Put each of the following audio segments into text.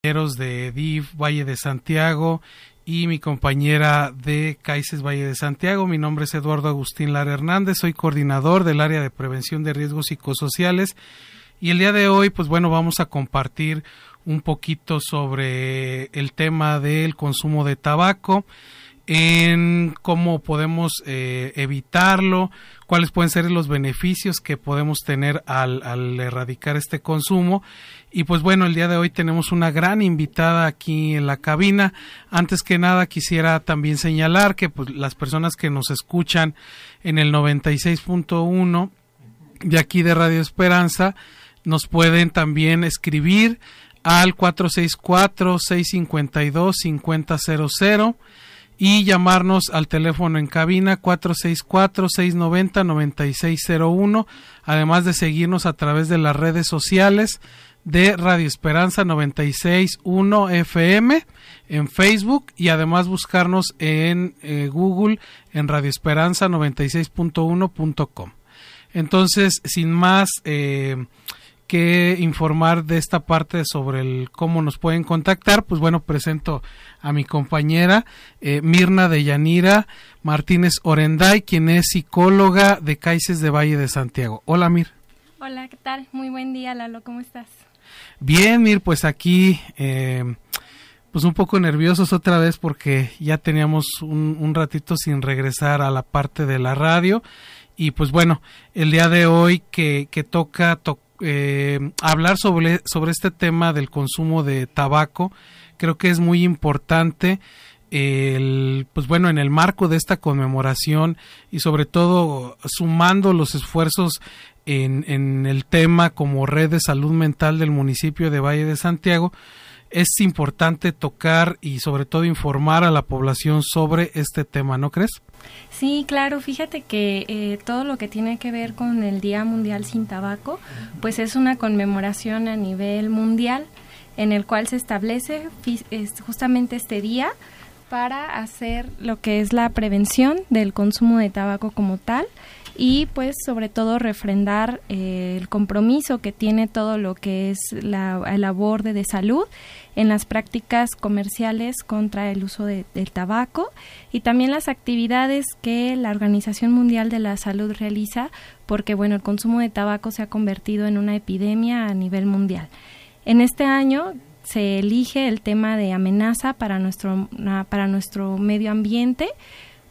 de DIF Valle de Santiago y mi compañera de CAICES Valle de Santiago. Mi nombre es Eduardo Agustín Lara Hernández, soy coordinador del área de prevención de riesgos psicosociales y el día de hoy pues bueno vamos a compartir un poquito sobre el tema del consumo de tabaco en cómo podemos eh, evitarlo, cuáles pueden ser los beneficios que podemos tener al, al, erradicar este consumo. Y pues bueno, el día de hoy tenemos una gran invitada aquí en la cabina. Antes que nada quisiera también señalar que pues, las personas que nos escuchan en el 96.1 de aquí de Radio Esperanza nos pueden también escribir al 464 652 5000 y llamarnos al teléfono en cabina 464-690-9601, además de seguirnos a través de las redes sociales de Radio Esperanza 961 FM en Facebook y además buscarnos en eh, Google en Radio Esperanza 96.1.com. Entonces, sin más eh, que informar de esta parte sobre el cómo nos pueden contactar, pues bueno, presento a mi compañera eh, Mirna de Yanira Martínez Orenday, quien es psicóloga de Caices de Valle de Santiago. Hola, Mir. Hola, ¿qué tal? Muy buen día, Lalo, ¿cómo estás? Bien, Mir, pues aquí, eh, pues un poco nerviosos otra vez porque ya teníamos un, ratito sin regresar a la parte de la radio y pues bueno, el día de hoy que, toca, eh, hablar sobre, sobre este tema del consumo de tabaco. Creo que es muy importante el, pues bueno, en el marco de esta conmemoración y sobre todo sumando los esfuerzos en, en el tema como red de salud mental del municipio de Valle de Santiago, es importante tocar y sobre todo informar a la población sobre este tema, ¿no crees? Sí, claro, fíjate que eh, todo lo que tiene que ver con el Día Mundial sin Tabaco, pues es una conmemoración a nivel mundial en el cual se establece justamente este día para hacer lo que es la prevención del consumo de tabaco como tal y pues sobre todo refrendar eh, el compromiso que tiene todo lo que es la, labor de salud en las prácticas comerciales contra el uso de, del tabaco y también las actividades que la Organización Mundial de la Salud realiza porque bueno el consumo de tabaco se ha convertido en una epidemia a nivel mundial. En este año se elige el tema de amenaza para nuestro para nuestro medio ambiente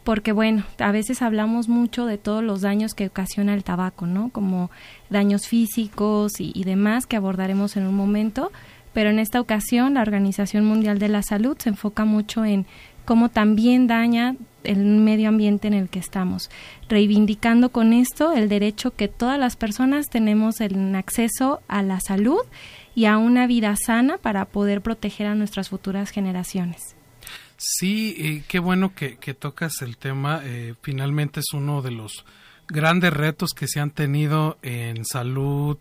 porque bueno, a veces hablamos mucho de todos los daños que ocasiona el tabaco, ¿no? Como daños físicos y, demás que abordaremos en un momento, pero en esta ocasión la Organización Mundial de la Salud se enfoca mucho en cómo también daña el medio ambiente en el que estamos, reivindicando con esto el derecho que todas las personas tenemos en acceso a la salud y a una vida sana para poder proteger a nuestras futuras generaciones. Sí, eh, qué bueno que, tocas el tema. Eh, finalmente es uno de los grandes retos que se han tenido en salud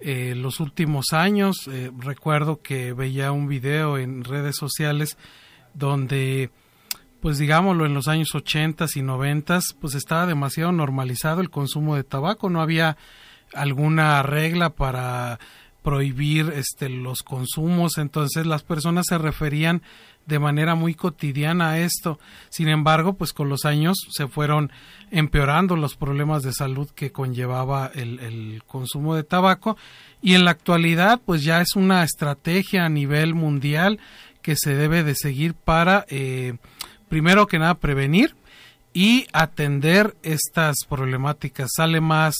eh, los últimos años. Eh, recuerdo que veía un video en redes sociales donde, pues digámoslo, en los años 80 y 90 pues estaba demasiado normalizado el consumo de tabaco. No había alguna regla para prohibir este los consumos entonces las personas se referían de manera muy cotidiana a esto. Sin embargo, pues con los años se fueron empeorando los problemas de salud que conllevaba el, consumo de tabaco y en la actualidad pues ya es una estrategia a nivel mundial que se debe de seguir para eh, primero que nada prevenir y atender estas problemáticas. Sale más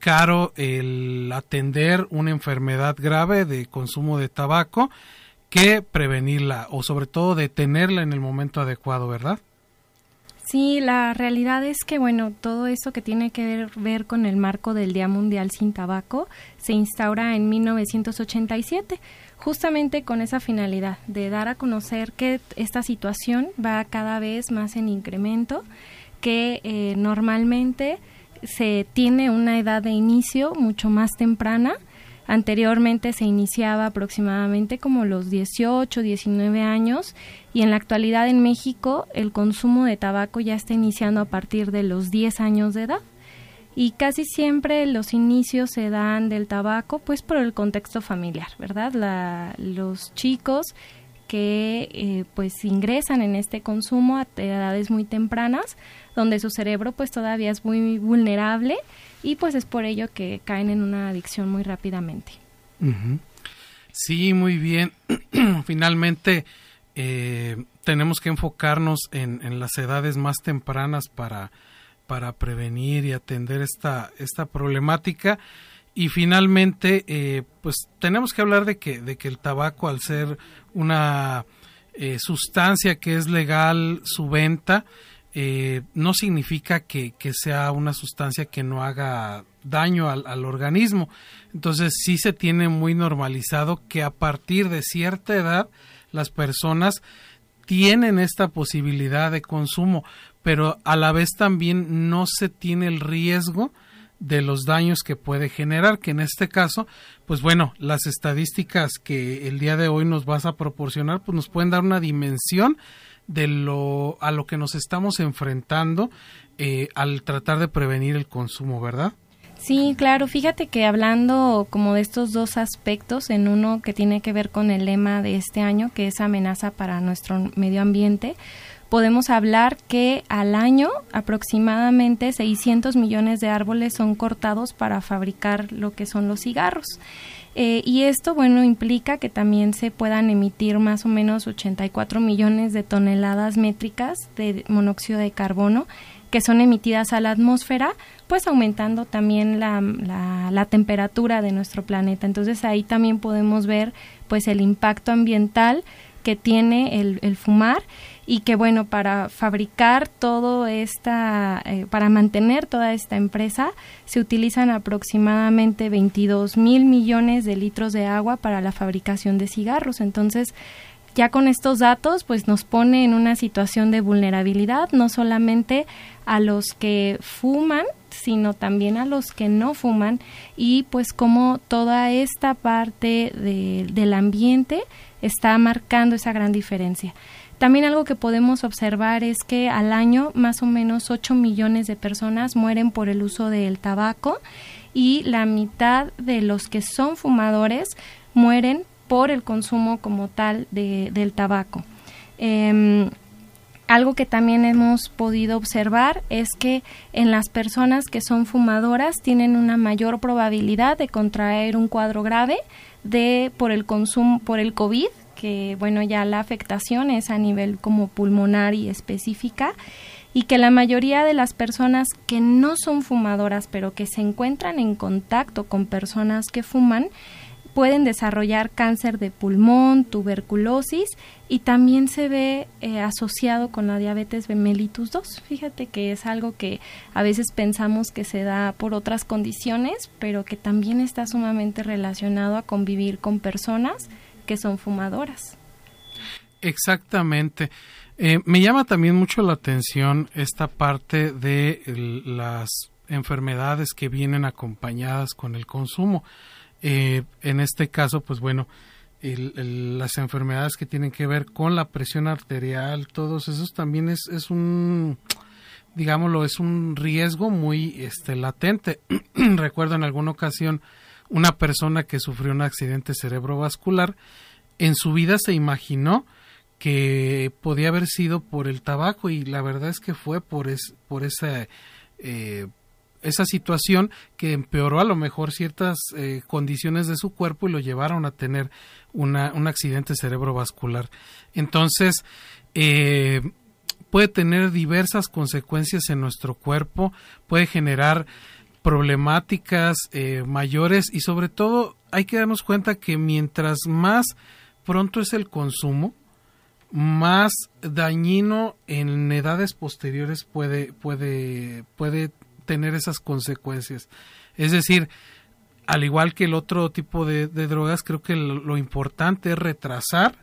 caro el atender una enfermedad grave de consumo de tabaco que prevenirla o sobre todo detenerla en el momento adecuado, ¿verdad? Sí, la realidad es que, bueno, todo eso que tiene que ver, con el marco del Día Mundial sin Tabaco se instaura en 1987, justamente con esa finalidad de dar a conocer que esta situación va cada vez más en incremento, que eh, normalmente se tiene una edad de inicio mucho más temprana, Anteriormente se iniciaba aproximadamente como los 18, 19 años y en la actualidad en México el consumo de tabaco ya está iniciando a partir de los 10 años de edad. y casi siempre los inicios se dan del tabaco pues por el contexto familiar, ¿verdad? Los chicos que eh, pues ingresan en este consumo a edades muy tempranas, donde su cerebro pues todavía es muy vulnerable y pues es por ello que caen en una adicción muy rápidamente. Sí, muy bien. Finalmente eh, tenemos que enfocarnos en, en, las edades más tempranas para, para prevenir y atender esta, esta problemática y finalmente, eh, pues tenemos que hablar de que, de que el tabaco, al ser una eh, sustancia que es legal su venta, eh, no significa que, sea una sustancia que no haga daño al, al, organismo. Entonces sí se tiene muy normalizado que a partir de cierta edad las personas tienen esta posibilidad de consumo, pero a la vez también no se tiene el riesgo de los daños que puede generar, que en este caso, pues bueno, las estadísticas que el día de hoy nos vas a proporcionar, pues nos pueden dar una dimensión de lo a lo que nos estamos enfrentando eh, al tratar de prevenir el consumo, ¿verdad? Sí, claro. Fíjate que hablando como de estos dos aspectos, en uno que tiene que ver con el lema de este año, que es amenaza para nuestro medio ambiente, podemos hablar que al año aproximadamente 600 millones de árboles son cortados para fabricar lo que son los cigarros. Eh, y esto, bueno, implica que también se puedan emitir más o menos 84 millones de toneladas métricas de monóxido de carbono que son emitidas a la atmósfera, pues aumentando también la, la, temperatura de nuestro planeta. Entonces ahí también podemos ver pues el impacto ambiental que tiene el, el fumar y que bueno, para fabricar todo esta, eh, para mantener toda esta empresa, se utilizan aproximadamente 22 mil millones de litros de agua para la fabricación de cigarros. Entonces, ya con estos datos, pues nos pone en una situación de vulnerabilidad, no solamente a los que fuman, sino también a los que no fuman y pues como toda esta parte del ambiente está marcando esa gran diferencia. También algo que podemos observar es que al año más o menos 8 millones de personas mueren por el uso del tabaco y la mitad de los que son fumadores mueren por el consumo como tal de, del tabaco. Em, algo que también hemos podido observar es que en las personas que son fumadoras tienen una mayor probabilidad de contraer un cuadro grave de por el consumo por el COVID que bueno ya la afectación es a nivel como pulmonar y específica y que la mayoría de las personas que no son fumadoras pero que se encuentran en contacto con personas que fuman pueden desarrollar cáncer de pulmón, tuberculosis y también se ve eh, asociado con la diabetes mellitus 2. Fíjate que es algo que a veces pensamos que se da por otras condiciones, pero que también está sumamente relacionado a convivir con personas que son fumadoras. Exactamente. Eh, me llama también mucho la atención esta parte de las enfermedades que vienen acompañadas con el consumo. Eh, en este caso, pues bueno, las enfermedades que tienen que ver con la presión arterial, todos esos también es, es un, digámoslo, es un riesgo muy este, latente. Recuerdo en alguna ocasión una persona que sufrió un accidente cerebrovascular, en su vida se imaginó que podía haber sido por el tabaco y la verdad es que fue por, es, por esa, eh, esa situación que empeoró a lo mejor ciertas eh, condiciones de su cuerpo y lo llevaron a tener una, un accidente cerebrovascular. Entonces, eh, puede tener diversas consecuencias en nuestro cuerpo, puede generar problemáticas eh, mayores y sobre todo hay que darnos cuenta que mientras más pronto es el consumo, más dañino en edades posteriores puede, puede, puede tener esas consecuencias. Es decir, al igual que el otro tipo de, drogas, creo que lo, lo, importante es retrasar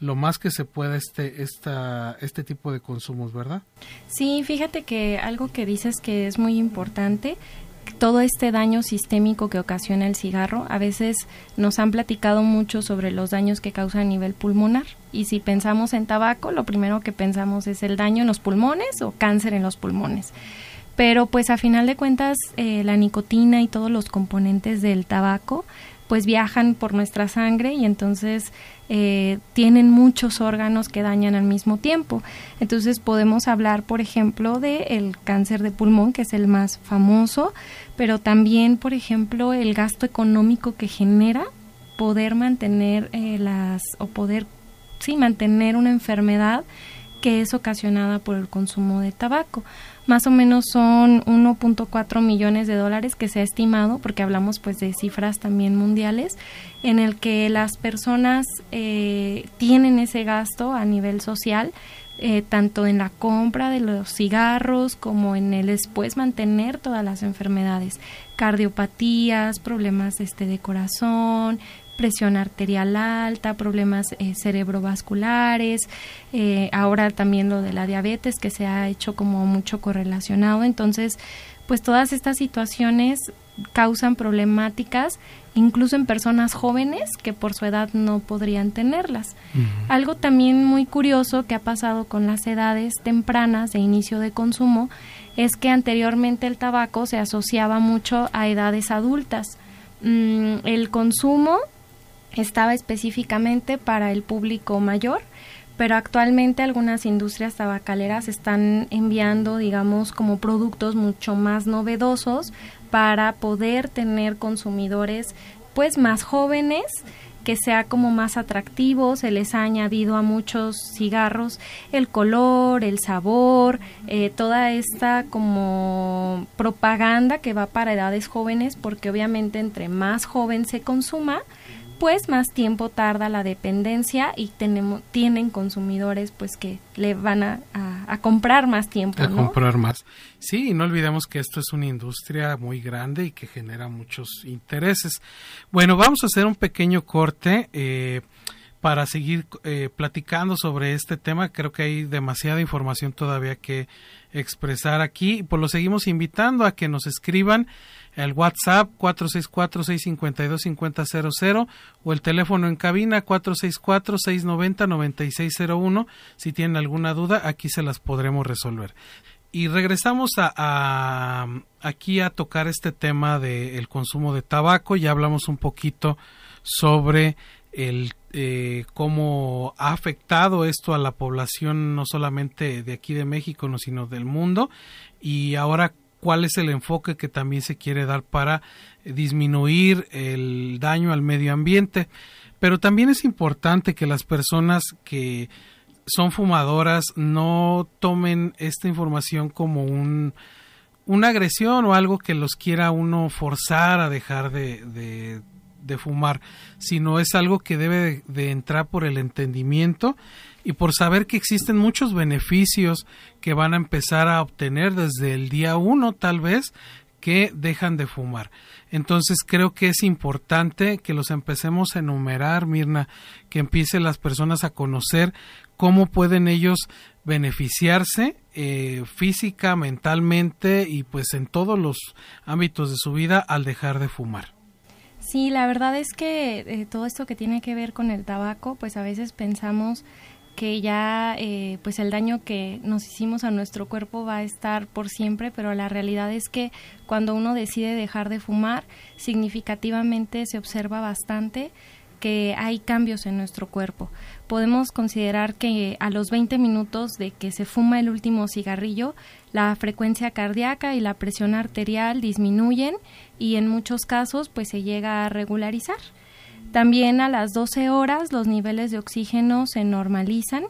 lo más que se pueda este, esta, este tipo de consumos, ¿verdad? Sí, fíjate que algo que dices que es muy importante todo este daño sistémico que ocasiona el cigarro. A veces nos han platicado mucho sobre los daños que causa a nivel pulmonar. Y si pensamos en tabaco, lo primero que pensamos es el daño en los pulmones o cáncer en los pulmones. Pero pues a final de cuentas eh, la nicotina y todos los componentes del tabaco pues viajan por nuestra sangre y entonces eh, tienen muchos órganos que dañan al mismo tiempo. Entonces podemos hablar, por ejemplo, de el cáncer de pulmón, que es el más famoso, pero también, por ejemplo, el gasto económico que genera poder mantener eh, las o poder sí mantener una enfermedad que es ocasionada por el consumo de tabaco. Más o menos son 1.4 millones de dólares que se ha estimado, porque hablamos pues de cifras también mundiales, en el que las personas eh, tienen ese gasto a nivel social, eh, tanto en la compra de los cigarros como en el después mantener todas las enfermedades, cardiopatías, problemas este, de corazón, presión arterial alta, problemas eh, cerebrovasculares, eh, ahora también lo de la diabetes que se ha hecho como mucho correlacionado. Entonces, pues todas estas situaciones causan problemáticas incluso en personas jóvenes que por su edad no podrían tenerlas. Algo también muy curioso que ha pasado con las edades tempranas de inicio de consumo es que anteriormente el tabaco se asociaba mucho a edades adultas. Mm, el consumo estaba específicamente para el público mayor, pero actualmente algunas industrias tabacaleras están enviando, digamos, como productos mucho más novedosos para poder tener consumidores pues más jóvenes que sea como más atractivo, se les ha añadido a muchos cigarros el color, el sabor, eh, toda esta como propaganda que va para edades jóvenes, porque obviamente entre más joven se consuma, pues más tiempo tarda la dependencia y tenemos tienen consumidores pues que le van a, a, comprar más tiempo a comprar más sí y no olvidemos que esto es una industria muy grande y que genera muchos intereses bueno vamos a hacer un pequeño corte eh, para seguir eh, platicando sobre este tema. Creo que hay demasiada información todavía que expresar aquí. Pues lo seguimos invitando a que nos escriban el WhatsApp 464-652-5000 o el teléfono en cabina 464-690-9601. Si tienen alguna duda, aquí se las podremos resolver. Y regresamos a, aquí a tocar este tema del consumo de tabaco. Ya hablamos un poquito sobre el eh, cómo ha afectado esto a la población no solamente de aquí de México, no, sino del mundo y ahora cuál es el enfoque que también se quiere dar para disminuir el daño al medio ambiente. Pero también es importante que las personas que son fumadoras no tomen esta información como un, una agresión o algo que los quiera uno forzar a dejar de, de, fumar, sino es algo que debe de entrar por el entendimiento y por saber que existen muchos beneficios que van a empezar a obtener desde el día uno tal vez que dejan de fumar. Entonces creo que es importante que los empecemos a enumerar, Mirna, que empiecen las personas a conocer cómo pueden ellos beneficiarse eh, física, mentalmente y pues en todos los ámbitos de su vida al dejar de fumar. Sí, la verdad es que eh, todo esto que tiene que ver con el tabaco, pues a veces pensamos que ya eh, pues el daño que nos hicimos a nuestro cuerpo va a estar por siempre, pero la realidad es que cuando uno decide dejar de fumar, significativamente se observa bastante que hay cambios en nuestro cuerpo. Podemos considerar que a los 20 minutos de que se fuma el último cigarrillo, la frecuencia cardíaca y la presión arterial disminuyen y en muchos casos pues se llega a regularizar. También a las 12 horas los niveles de oxígeno se normalizan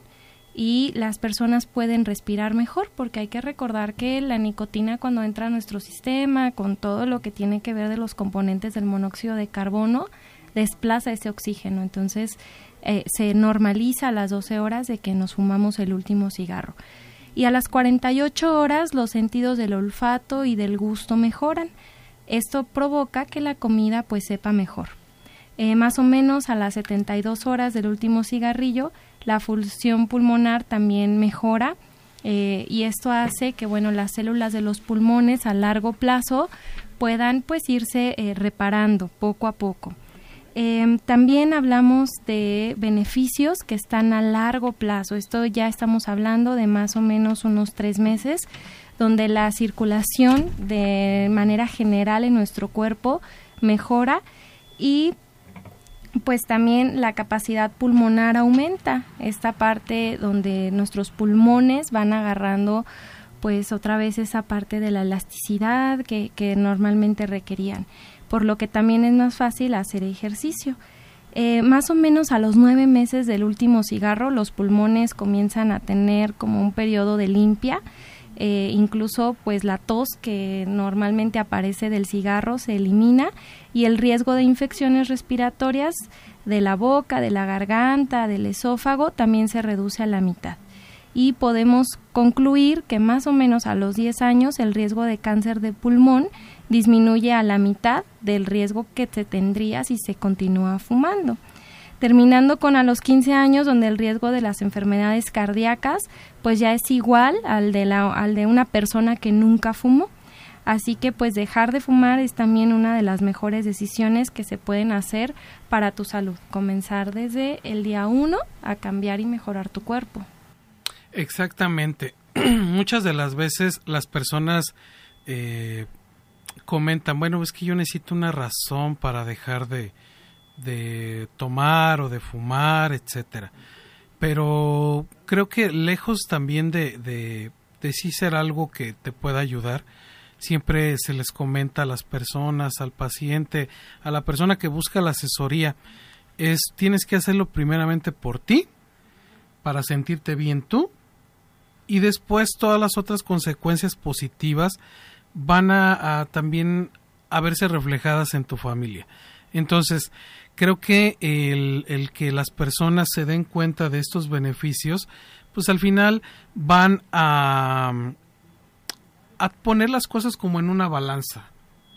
y las personas pueden respirar mejor porque hay que recordar que la nicotina cuando entra a nuestro sistema con todo lo que tiene que ver de los componentes del monóxido de carbono desplaza ese oxígeno. Entonces eh, se normaliza a las 12 horas de que nos fumamos el último cigarro. Y a las 48 horas los sentidos del olfato y del gusto mejoran. Esto provoca que la comida pues sepa mejor eh, más o menos a las 72 horas del último cigarrillo, la función pulmonar también mejora eh, y esto hace que bueno las células de los pulmones a largo plazo puedan pues irse eh, reparando poco a poco. Em, también hablamos de beneficios que están a largo plazo. Esto ya estamos hablando de más o menos unos tres meses, donde la circulación de manera general en nuestro cuerpo mejora y pues también la capacidad pulmonar aumenta, esta parte donde nuestros pulmones van agarrando pues otra vez esa parte de la elasticidad que, que normalmente requerían, por lo que también es más fácil hacer ejercicio. Eh, más o menos a los nueve meses del último cigarro los pulmones comienzan a tener como un periodo de limpia, eh, incluso pues la tos que normalmente aparece del cigarro se elimina y el riesgo de infecciones respiratorias de la boca, de la garganta, del esófago también se reduce a la mitad. Y podemos concluir que más o menos a los 10 años el riesgo de cáncer de pulmón disminuye a la mitad del riesgo que se tendría si se continúa fumando. Terminando con a los 15 años, donde el riesgo de las enfermedades cardíacas pues ya es igual al de, la, al de una persona que nunca fumó. Así que pues dejar de fumar es también una de las mejores decisiones que se pueden hacer para tu salud. Comenzar desde el día uno a cambiar y mejorar tu cuerpo. Exactamente. Muchas de las veces las personas eh, comentan, bueno, es que yo necesito una razón para dejar de, de tomar o de fumar, etcétera. Pero creo que lejos también de, de, sí ser algo que te pueda ayudar, siempre se les comenta a las personas, al paciente, a la persona que busca la asesoría, es tienes que hacerlo primeramente por ti, para sentirte bien tú, y después todas las otras consecuencias positivas van a, también a verse reflejadas en tu familia. Entonces, creo que el, el, que las personas se den cuenta de estos beneficios, pues al final van a, a poner las cosas como en una balanza,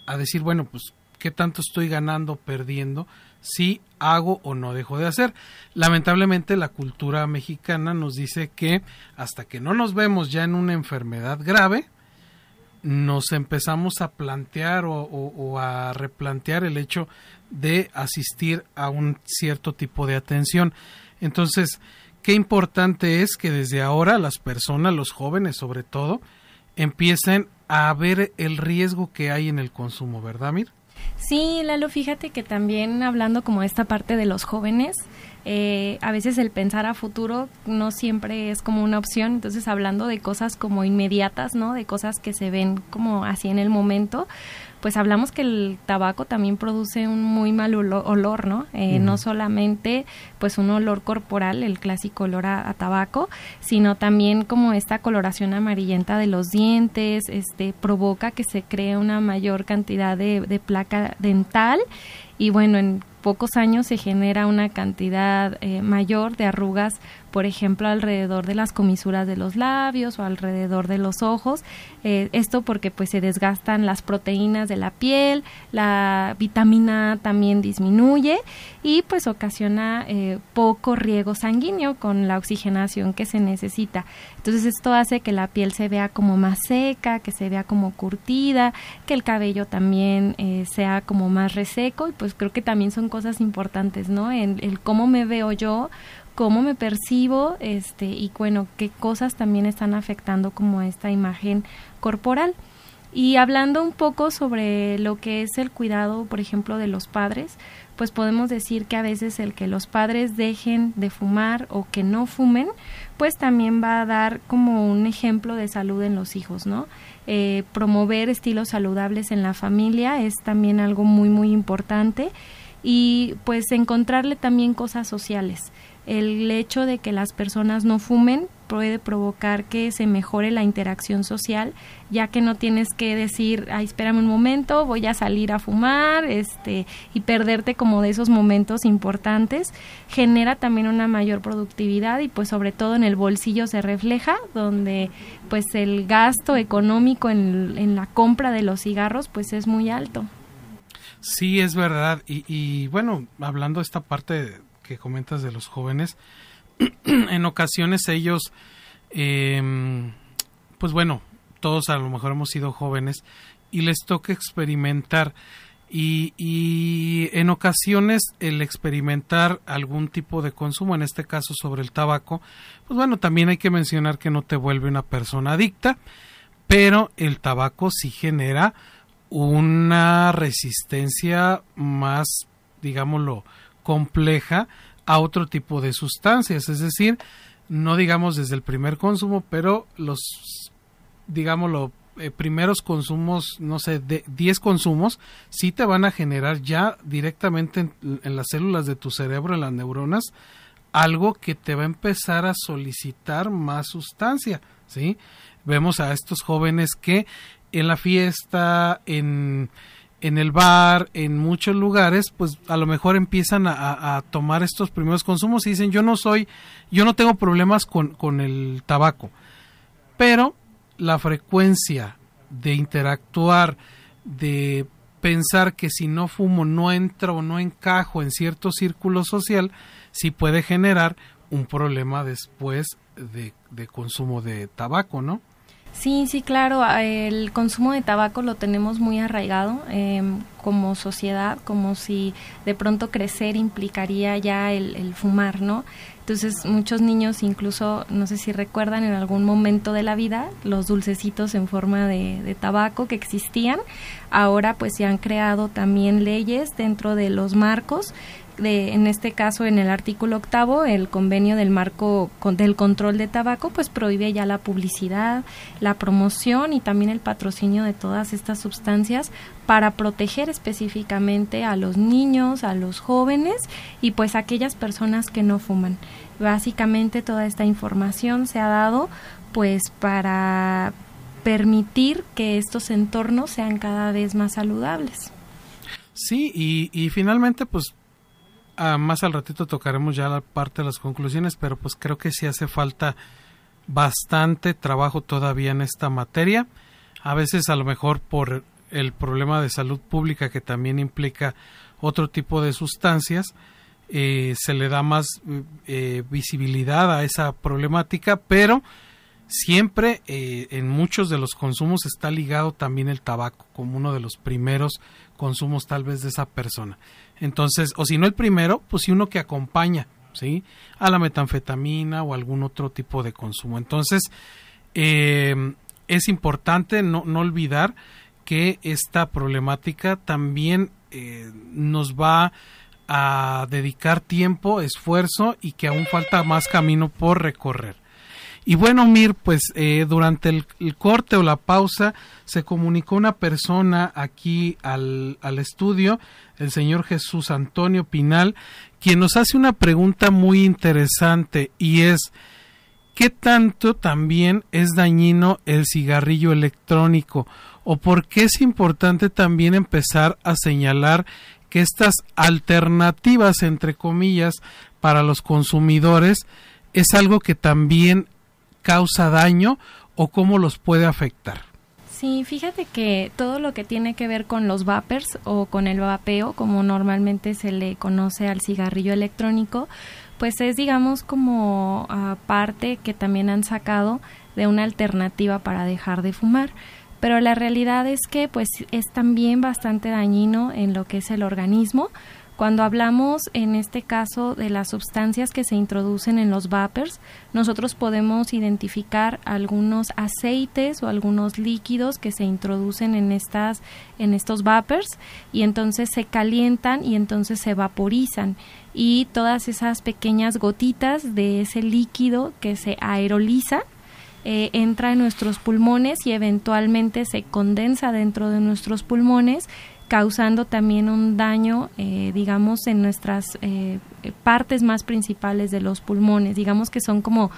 a decir, bueno, pues, ¿qué tanto estoy ganando, perdiendo? si hago o no dejo de hacer. Lamentablemente la cultura mexicana nos dice que hasta que no nos vemos ya en una enfermedad grave, nos empezamos a plantear o, a replantear el hecho de asistir a un cierto tipo de atención. Entonces, qué importante es que desde ahora las personas, los jóvenes sobre todo, empiecen a ver el riesgo que hay en el consumo, ¿verdad, Mir? Sí, Lalo, fíjate que también hablando como esta parte de los jóvenes, eh, a veces el pensar a futuro no siempre es como una opción, entonces hablando de cosas como inmediatas, ¿no? De cosas que se ven como así en el momento, pues hablamos que el tabaco también produce un muy mal olor, ¿no? Eh, no solamente pues un olor corporal, el clásico olor a, tabaco, sino también como esta coloración amarillenta de los dientes, este provoca que se cree una mayor cantidad de, de placa dental y bueno, en pocos años se genera una cantidad eh, mayor de arrugas, por ejemplo, alrededor de las comisuras de los labios o alrededor de los ojos. Eh, esto porque pues se desgastan las proteínas de la piel, la vitamina A también disminuye y pues ocasiona eh, poco riego sanguíneo con la oxigenación que se necesita. Entonces esto hace que la piel se vea como más seca, que se vea como curtida, que el cabello también sea como más reseco y pues creo que también cosas importantes, ¿no? En el cómo me veo yo, cómo me percibo, este, y bueno, qué cosas también están afectando como esta imagen corporal. Y hablando un poco sobre lo que es el cuidado, por ejemplo, de los padres, pues podemos decir que a veces el que los padres dejen de fumar o que no fumen, pues también va a dar como un ejemplo de salud en los hijos, ¿no? Eh, promover estilos saludables en la familia es también algo muy, muy importante y pues encontrarle también cosas sociales. El hecho de que las personas no fumen puede provocar que se mejore la interacción social, ya que no tienes que decir, ay, espérame un momento, voy a salir a fumar, este, y perderte como de esos momentos importantes, genera también una mayor productividad y pues sobre todo en el bolsillo se refleja, donde pues el gasto económico en, en la compra de los cigarros pues es muy alto. Sí, es verdad. Y, y bueno, hablando de esta parte que comentas de los jóvenes, en ocasiones ellos, eh, pues bueno, todos a lo mejor hemos sido jóvenes y les toca experimentar. Y, y, en ocasiones el experimentar algún tipo de consumo, en este caso sobre el tabaco, pues bueno, también hay que mencionar que no te vuelve una persona adicta, pero el tabaco sí genera una resistencia más, digámoslo, compleja a otro tipo de sustancias, es decir, no digamos desde el primer consumo, pero los, digámoslo, eh, primeros consumos, no sé, de 10 consumos, sí te van a generar ya directamente en, en, las células de tu cerebro, en las neuronas, algo que te va a empezar a solicitar más sustancia, ¿sí? Vemos a estos jóvenes que en la fiesta, en, en el bar, en muchos lugares, pues a lo mejor empiezan a, tomar estos primeros consumos y dicen yo no soy, yo no tengo problemas con, con el tabaco. Pero la frecuencia de interactuar, de pensar que si no fumo no entro o no encajo en cierto círculo social, sí puede generar un problema después de, de consumo de tabaco, ¿no? Sí, sí, claro. El consumo de tabaco lo tenemos muy arraigado em, como sociedad, como si de pronto crecer implicaría ya el, fumar, ¿no? Entonces muchos niños incluso, no sé si recuerdan en algún momento de la vida, los dulcecitos en forma de, de tabaco que existían, ahora pues se han creado también leyes dentro de los marcos en este caso en el artículo octavo, el convenio del marco del control de tabaco, pues prohíbe ya la publicidad, la promoción y también el patrocinio de todas estas sustancias para proteger específicamente a los niños, a los jóvenes y pues a aquellas personas que no fuman. Básicamente toda esta información se ha dado pues para permitir que estos entornos sean cada vez más saludables. Sí, y, y finalmente pues Ah, más al ratito tocaremos ya la parte de las conclusiones, pero pues creo que sí hace falta bastante trabajo todavía en esta materia. A veces a lo mejor por el problema de salud pública que también implica otro tipo de sustancias, eh, se le da más eh, visibilidad a esa problemática, pero siempre eh, en muchos de los consumos está ligado también el tabaco como uno de los primeros consumos tal vez de esa persona. Entonces, o si no el primero, pues si uno que acompaña, ¿sí? A la metanfetamina o algún otro tipo de consumo. Entonces, eh, es importante no, no, olvidar que esta problemática también eh, nos va a dedicar tiempo, esfuerzo y que aún falta más camino por recorrer. Y bueno, Mir, pues eh, durante el, corte o la pausa se comunicó una persona aquí al, al estudio, el señor Jesús Antonio Pinal, quien nos hace una pregunta muy interesante y es, ¿qué tanto también es dañino el cigarrillo electrónico? ¿O por qué es importante también empezar a señalar que estas alternativas, entre comillas, para los consumidores es algo que también causa daño o cómo los puede afectar. Sí, fíjate que todo lo que tiene que ver con los vapers o con el vapeo, como normalmente se le conoce al cigarrillo electrónico, pues es digamos como ah, parte que también han sacado de una alternativa para dejar de fumar. Pero la realidad es que pues es también bastante dañino en lo que es el organismo, cuando hablamos en este caso de las sustancias que se introducen en los vapers, nosotros podemos identificar algunos aceites o algunos líquidos que se introducen en estas en estos vapers y entonces se calientan y entonces se vaporizan. Y todas esas pequeñas gotitas de ese líquido que se aeroliza eh, entra en nuestros pulmones y eventualmente se condensa dentro de nuestros pulmones causando también un daño, eh, digamos, en nuestras eh, partes más principales de los pulmones. Digamos que son como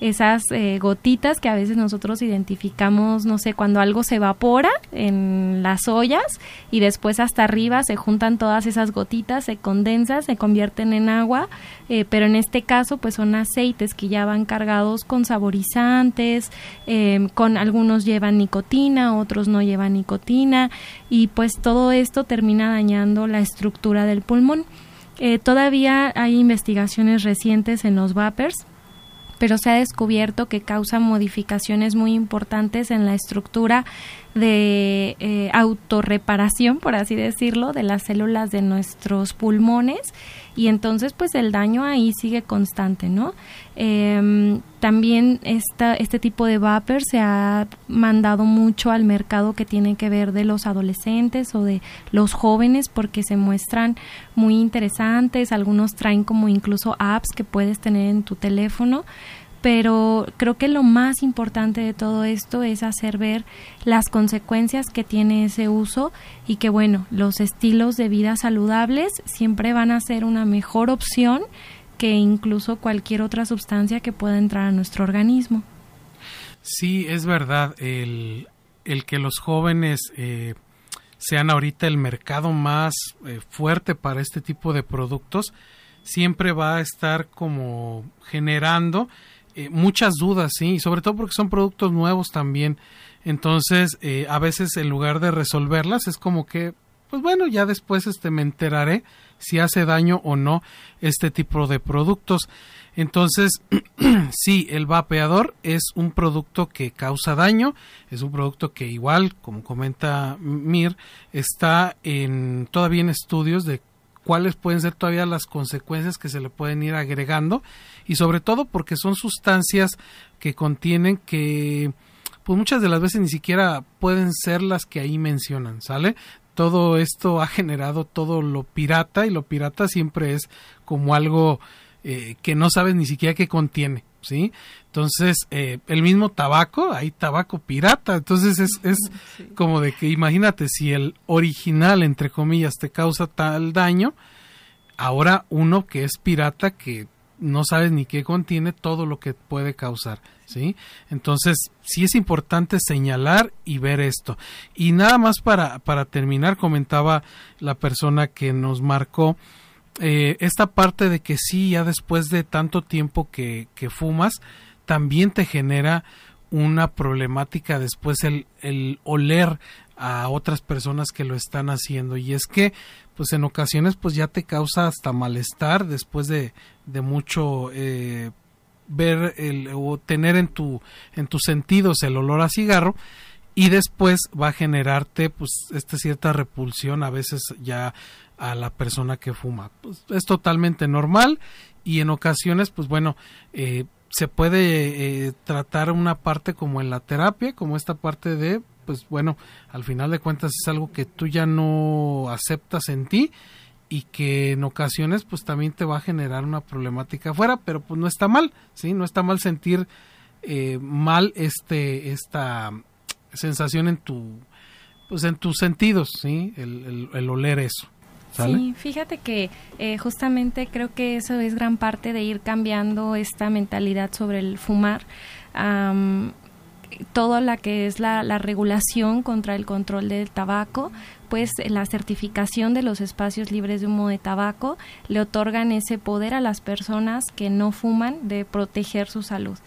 esas eh, gotitas que a veces nosotros identificamos, no sé, cuando algo se evapora en las ollas y después hasta arriba se juntan todas esas gotitas, se condensan, se convierten en agua, eh, pero en este caso pues son aceites que ya van cargados con saborizantes, em, con algunos llevan nicotina, otros no llevan nicotina y pues todo esto termina dañando la estructura del pulmón. Eh, todavía hay investigaciones recientes en los vapers pero se ha descubierto que causa modificaciones muy importantes en la estructura de eh, autorreparación, por así decirlo, de las células de nuestros pulmones y entonces pues el daño ahí sigue constante, ¿no? Em, también esta, este tipo de vapor se ha mandado mucho al mercado que tiene que ver de los adolescentes o de los jóvenes porque se muestran muy interesantes, algunos traen como incluso apps que puedes tener en tu teléfono pero creo que lo más importante de todo esto es hacer ver las consecuencias que tiene ese uso y que bueno, los estilos de vida saludables siempre van a ser una mejor opción que incluso cualquier otra sustancia que pueda entrar a nuestro organismo. Sí, es verdad, el, el que los jóvenes eh, sean ahorita el mercado más eh, fuerte para este tipo de productos, siempre va a estar como generando eh, muchas dudas, sí, y sobre todo porque son productos nuevos también. Entonces, eh, a veces en lugar de resolverlas, es como que, pues bueno, ya después este, me enteraré si hace daño o no este tipo de productos. Entonces, sí, el vapeador es un producto que causa daño, es un producto que igual, como comenta Mir, está en todavía en estudios de cuáles pueden ser todavía las consecuencias que se le pueden ir agregando y sobre todo porque son sustancias que contienen que pues muchas de las veces ni siquiera pueden ser las que ahí mencionan, ¿sale? Todo esto ha generado todo lo pirata y lo pirata siempre es como algo eh, que no sabes ni siquiera qué contiene, ¿sí? Entonces, eh, el mismo tabaco, hay tabaco pirata, entonces es, es como de que imagínate si el original, entre comillas, te causa tal daño, ahora uno que es pirata que no sabes ni qué contiene todo lo que puede causar, ¿sí? Entonces, sí es importante señalar y ver esto. Y nada más para, para terminar, comentaba la persona que nos marcó eh, esta parte de que sí, ya después de tanto tiempo que, que fumas, también te genera una problemática después el, el oler a otras personas que lo están haciendo. Y es que pues en ocasiones pues ya te causa hasta malestar después de, de mucho eh, ver el, o tener en tu en tus sentidos el olor a cigarro y después va a generarte pues esta cierta repulsión a veces ya a la persona que fuma pues, es totalmente normal y en ocasiones pues bueno eh, se puede eh, tratar una parte como en la terapia como esta parte de pues bueno, al final de cuentas es algo que tú ya no aceptas en ti y que en ocasiones pues también te va a generar una problemática afuera, pero pues no está mal, ¿sí? No está mal sentir eh, mal este, esta sensación en tu, pues en tus sentidos, ¿sí? El, el, oler eso. Sí, fíjate que eh, justamente creo que eso es gran parte de ir cambiando esta mentalidad sobre el fumar todo la que es la, regulación contra el control del tabaco, pues la certificación de los espacios libres de humo de tabaco le otorgan ese poder a las personas que no fuman de proteger su salud.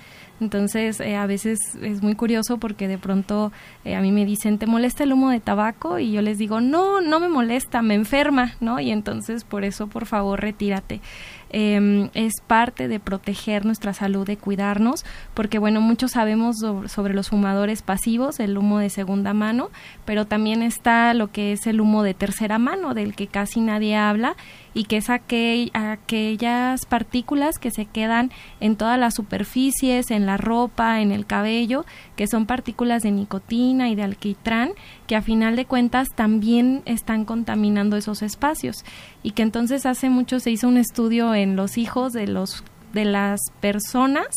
Entonces, eh, a veces es muy curioso porque de pronto eh, a mí me dicen, ¿te molesta el humo de tabaco? Y yo les digo, no, no me molesta, me enferma, ¿no? Y entonces, por eso, por favor, retírate. Em, es parte de proteger nuestra salud, de cuidarnos, porque bueno, muchos sabemos sobre, los fumadores pasivos, el humo de segunda mano, pero también está lo que es el humo de tercera mano, del que casi nadie habla y que es aquellas partículas que se quedan en todas las superficies, en la ropa, en el cabello, que son partículas de nicotina y de alquitrán, que a final de cuentas también están contaminando esos espacios. Y que entonces hace mucho se hizo un estudio los hijos de los de las personas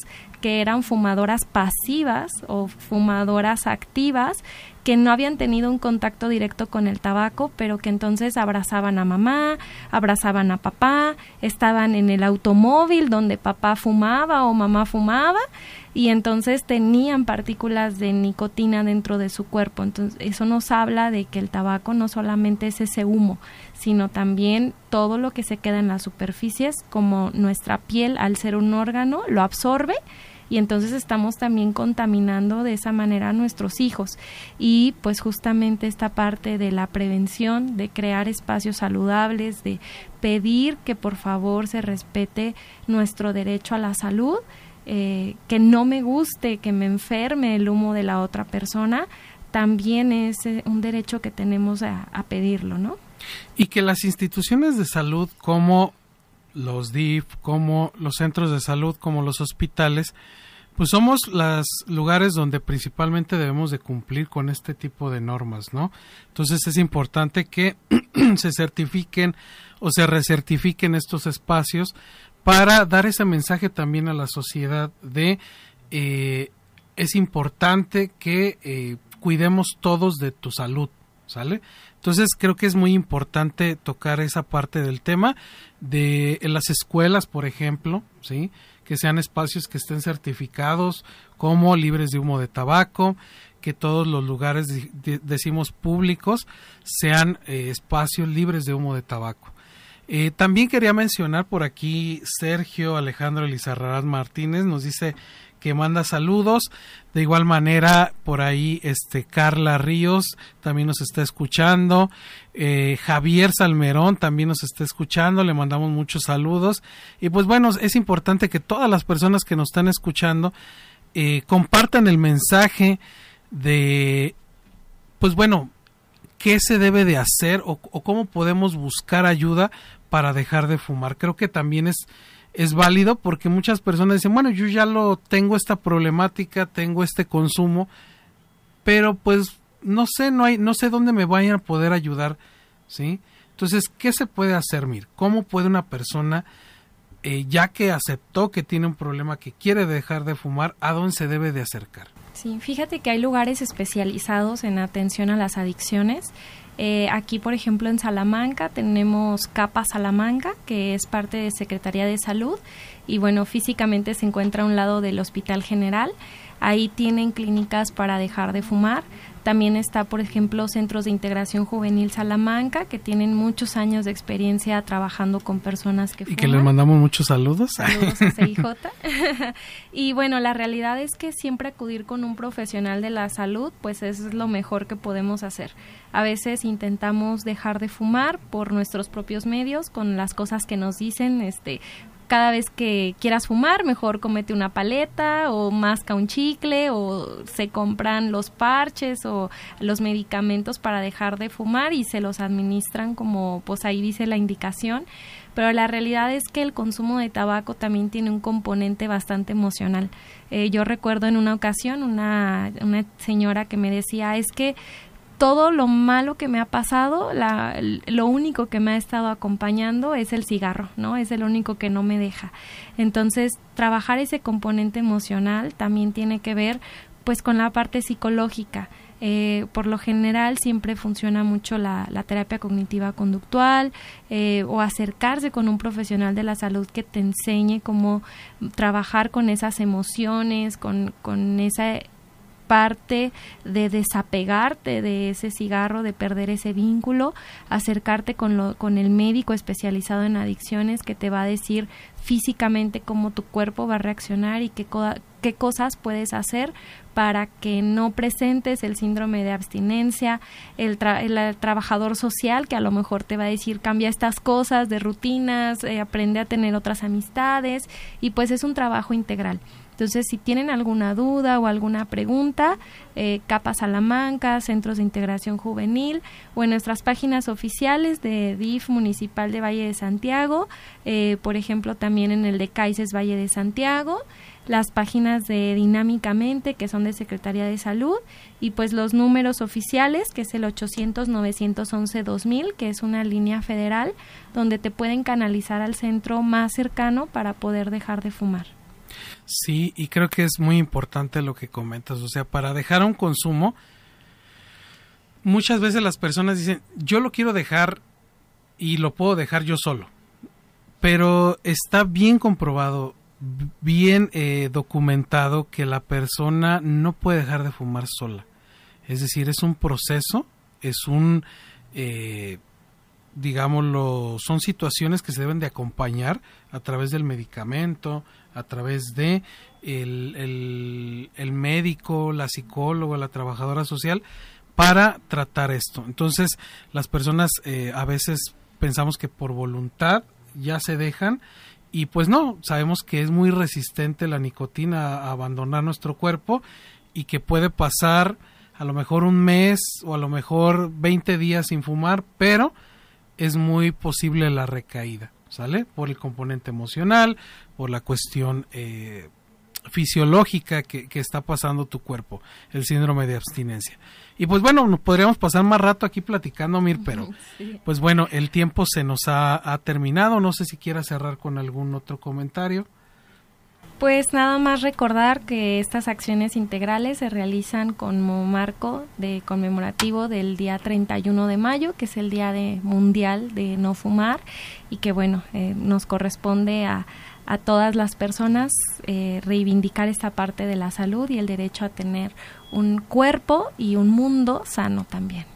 que eran fumadoras pasivas o fumadoras activas que no habían tenido un contacto directo con el tabaco, pero que entonces abrazaban a mamá, abrazaban a papá, estaban en el automóvil donde papá fumaba o mamá fumaba y entonces tenían partículas de nicotina dentro de su cuerpo. Entonces, eso nos habla de que el tabaco no solamente es ese humo, sino también todo lo que se queda en las superficies, como nuestra piel al ser un órgano lo absorbe y entonces estamos también contaminando de esa manera a nuestros hijos y pues justamente esta parte de la prevención, de crear espacios saludables, de pedir que por favor se respete nuestro derecho a la salud, eh, que no me guste, que me enferme el humo de la otra persona, también es eh, un derecho que tenemos a, a pedirlo, ¿no? Y que las instituciones de salud como los DIF, como los centros de salud, como los hospitales, pues somos los lugares donde principalmente debemos de cumplir con este tipo de normas, ¿no? Entonces es importante que se certifiquen o se recertifiquen estos espacios para dar ese mensaje también a la sociedad de eh, es importante que eh, cuidemos todos de tu salud, ¿sale? Entonces creo que es muy importante tocar esa parte del tema de las escuelas, por ejemplo, ¿sí? Que sean espacios que estén certificados como libres de humo de tabaco, que todos los lugares, decimos, públicos sean eh, espacios libres de humo de tabaco. Eh, también quería mencionar por aquí Sergio Alejandro Elizarrarás Martínez nos dice que manda saludos. De igual manera, por ahí, este Carla Ríos también nos está escuchando. Eh, Javier Salmerón también nos está escuchando. Le mandamos muchos saludos. Y pues bueno, es importante que todas las personas que nos están escuchando eh, compartan el mensaje de, pues bueno, qué se debe de hacer o, o cómo podemos buscar ayuda para dejar de fumar. Creo que también es es válido porque muchas personas dicen, bueno, yo ya lo tengo esta problemática, tengo este consumo, pero pues no sé, no hay, no sé dónde me vayan a poder ayudar, ¿sí? Entonces, ¿qué se puede hacer, Mir? ¿Cómo puede una persona, eh, ya que aceptó que tiene un problema, que quiere dejar de fumar, a dónde se debe de acercar? Sí, fíjate que hay lugares especializados en atención a las adicciones eh, aquí, por ejemplo, en Salamanca tenemos Capa Salamanca, que es parte de Secretaría de Salud y bueno, físicamente se encuentra a un lado del Hospital General. Ahí tienen clínicas para dejar de fumar. También está, por ejemplo, Centros de Integración Juvenil Salamanca, que tienen muchos años de experiencia trabajando con personas que Y que les mandamos muchos saludos. Saludos a CIJ. y bueno, la realidad es que siempre acudir con un profesional de la salud, pues es lo mejor que podemos hacer. A veces intentamos dejar de fumar por nuestros propios medios, con las cosas que nos dicen, este, cada vez que quieras fumar, mejor comete una paleta o masca un chicle o se compran los parches o los medicamentos para dejar de fumar y se los administran como pues ahí dice la indicación. Pero la realidad es que el consumo de tabaco también tiene un componente bastante emocional. Eh, yo recuerdo en una ocasión una, una señora que me decía es que todo lo malo que me ha pasado, la, lo único que me ha estado acompañando es el cigarro, ¿no? Es el único que no me deja. Entonces, trabajar ese componente emocional también tiene que ver, pues, con la parte psicológica. Eh, por lo general siempre funciona mucho la, terapia cognitiva conductual eh, o acercarse con un profesional de la salud que te enseñe cómo trabajar con esas emociones, con, con esa parte de desapegarte de ese cigarro, de perder ese vínculo, acercarte con, lo, con el médico especializado en adicciones que te va a decir físicamente cómo tu cuerpo va a reaccionar y qué, qué cosas puedes hacer para que no presentes el síndrome de abstinencia, el, el, trabajador social que a lo mejor te va a decir cambia estas cosas de rutinas, eh, aprende a tener otras amistades y pues es un trabajo integral. Entonces, si tienen alguna duda o alguna pregunta, eh, Capa Salamanca, Centros de Integración Juvenil o en nuestras páginas oficiales de DIF Municipal de Valle de Santiago, eh, por ejemplo, también en el de CAICES Valle de Santiago, las páginas de Dinámicamente, que son de Secretaría de Salud, y pues los números oficiales, que es el 800-911-2000, que es una línea federal donde te pueden canalizar al centro más cercano para poder dejar de fumar. Sí, y creo que es muy importante lo que comentas. O sea, para dejar un consumo, muchas veces las personas dicen, yo lo quiero dejar y lo puedo dejar yo solo. Pero está bien comprobado, bien eh, documentado que la persona no puede dejar de fumar sola. Es decir, es un proceso, es un, eh, digámoslo, son situaciones que se deben de acompañar a través del medicamento, a través de el, el, médico, la psicóloga, la trabajadora social, para tratar esto. Entonces, las personas eh, a veces pensamos que por voluntad ya se dejan y pues no, sabemos que es muy resistente la nicotina a abandonar nuestro cuerpo y que puede pasar a lo mejor un mes o a lo mejor 20 días sin fumar, pero es muy posible la recaída. ¿sale? Por el componente emocional, por la cuestión eh, fisiológica que, está pasando tu cuerpo, el síndrome de abstinencia. Y pues bueno, podríamos pasar más rato aquí platicando, Mir, pero pues bueno, el tiempo se nos ha, terminado. No sé si quieras cerrar con algún otro comentario. Pues nada más recordar que estas acciones integrales se realizan como marco de conmemorativo del día 31 de mayo, que es el día de mundial de no fumar y que bueno, eh, nos corresponde a, a todas las personas eh, reivindicar esta parte de la salud y el derecho a tener un cuerpo y un mundo sano también.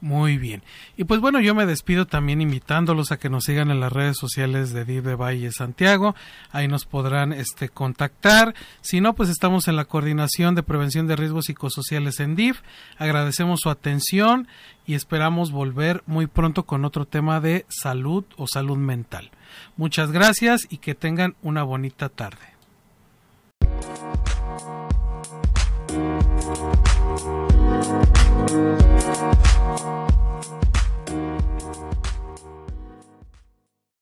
Muy bien. Y pues bueno, yo me despido también invitándolos a que nos sigan en las redes sociales de DIV de Valle Santiago. Ahí nos podrán este, contactar. Si no, pues estamos en la coordinación de prevención de riesgos psicosociales en DIV. Agradecemos su atención y esperamos volver muy pronto con otro tema de salud o salud mental. Muchas gracias y que tengan una bonita tarde.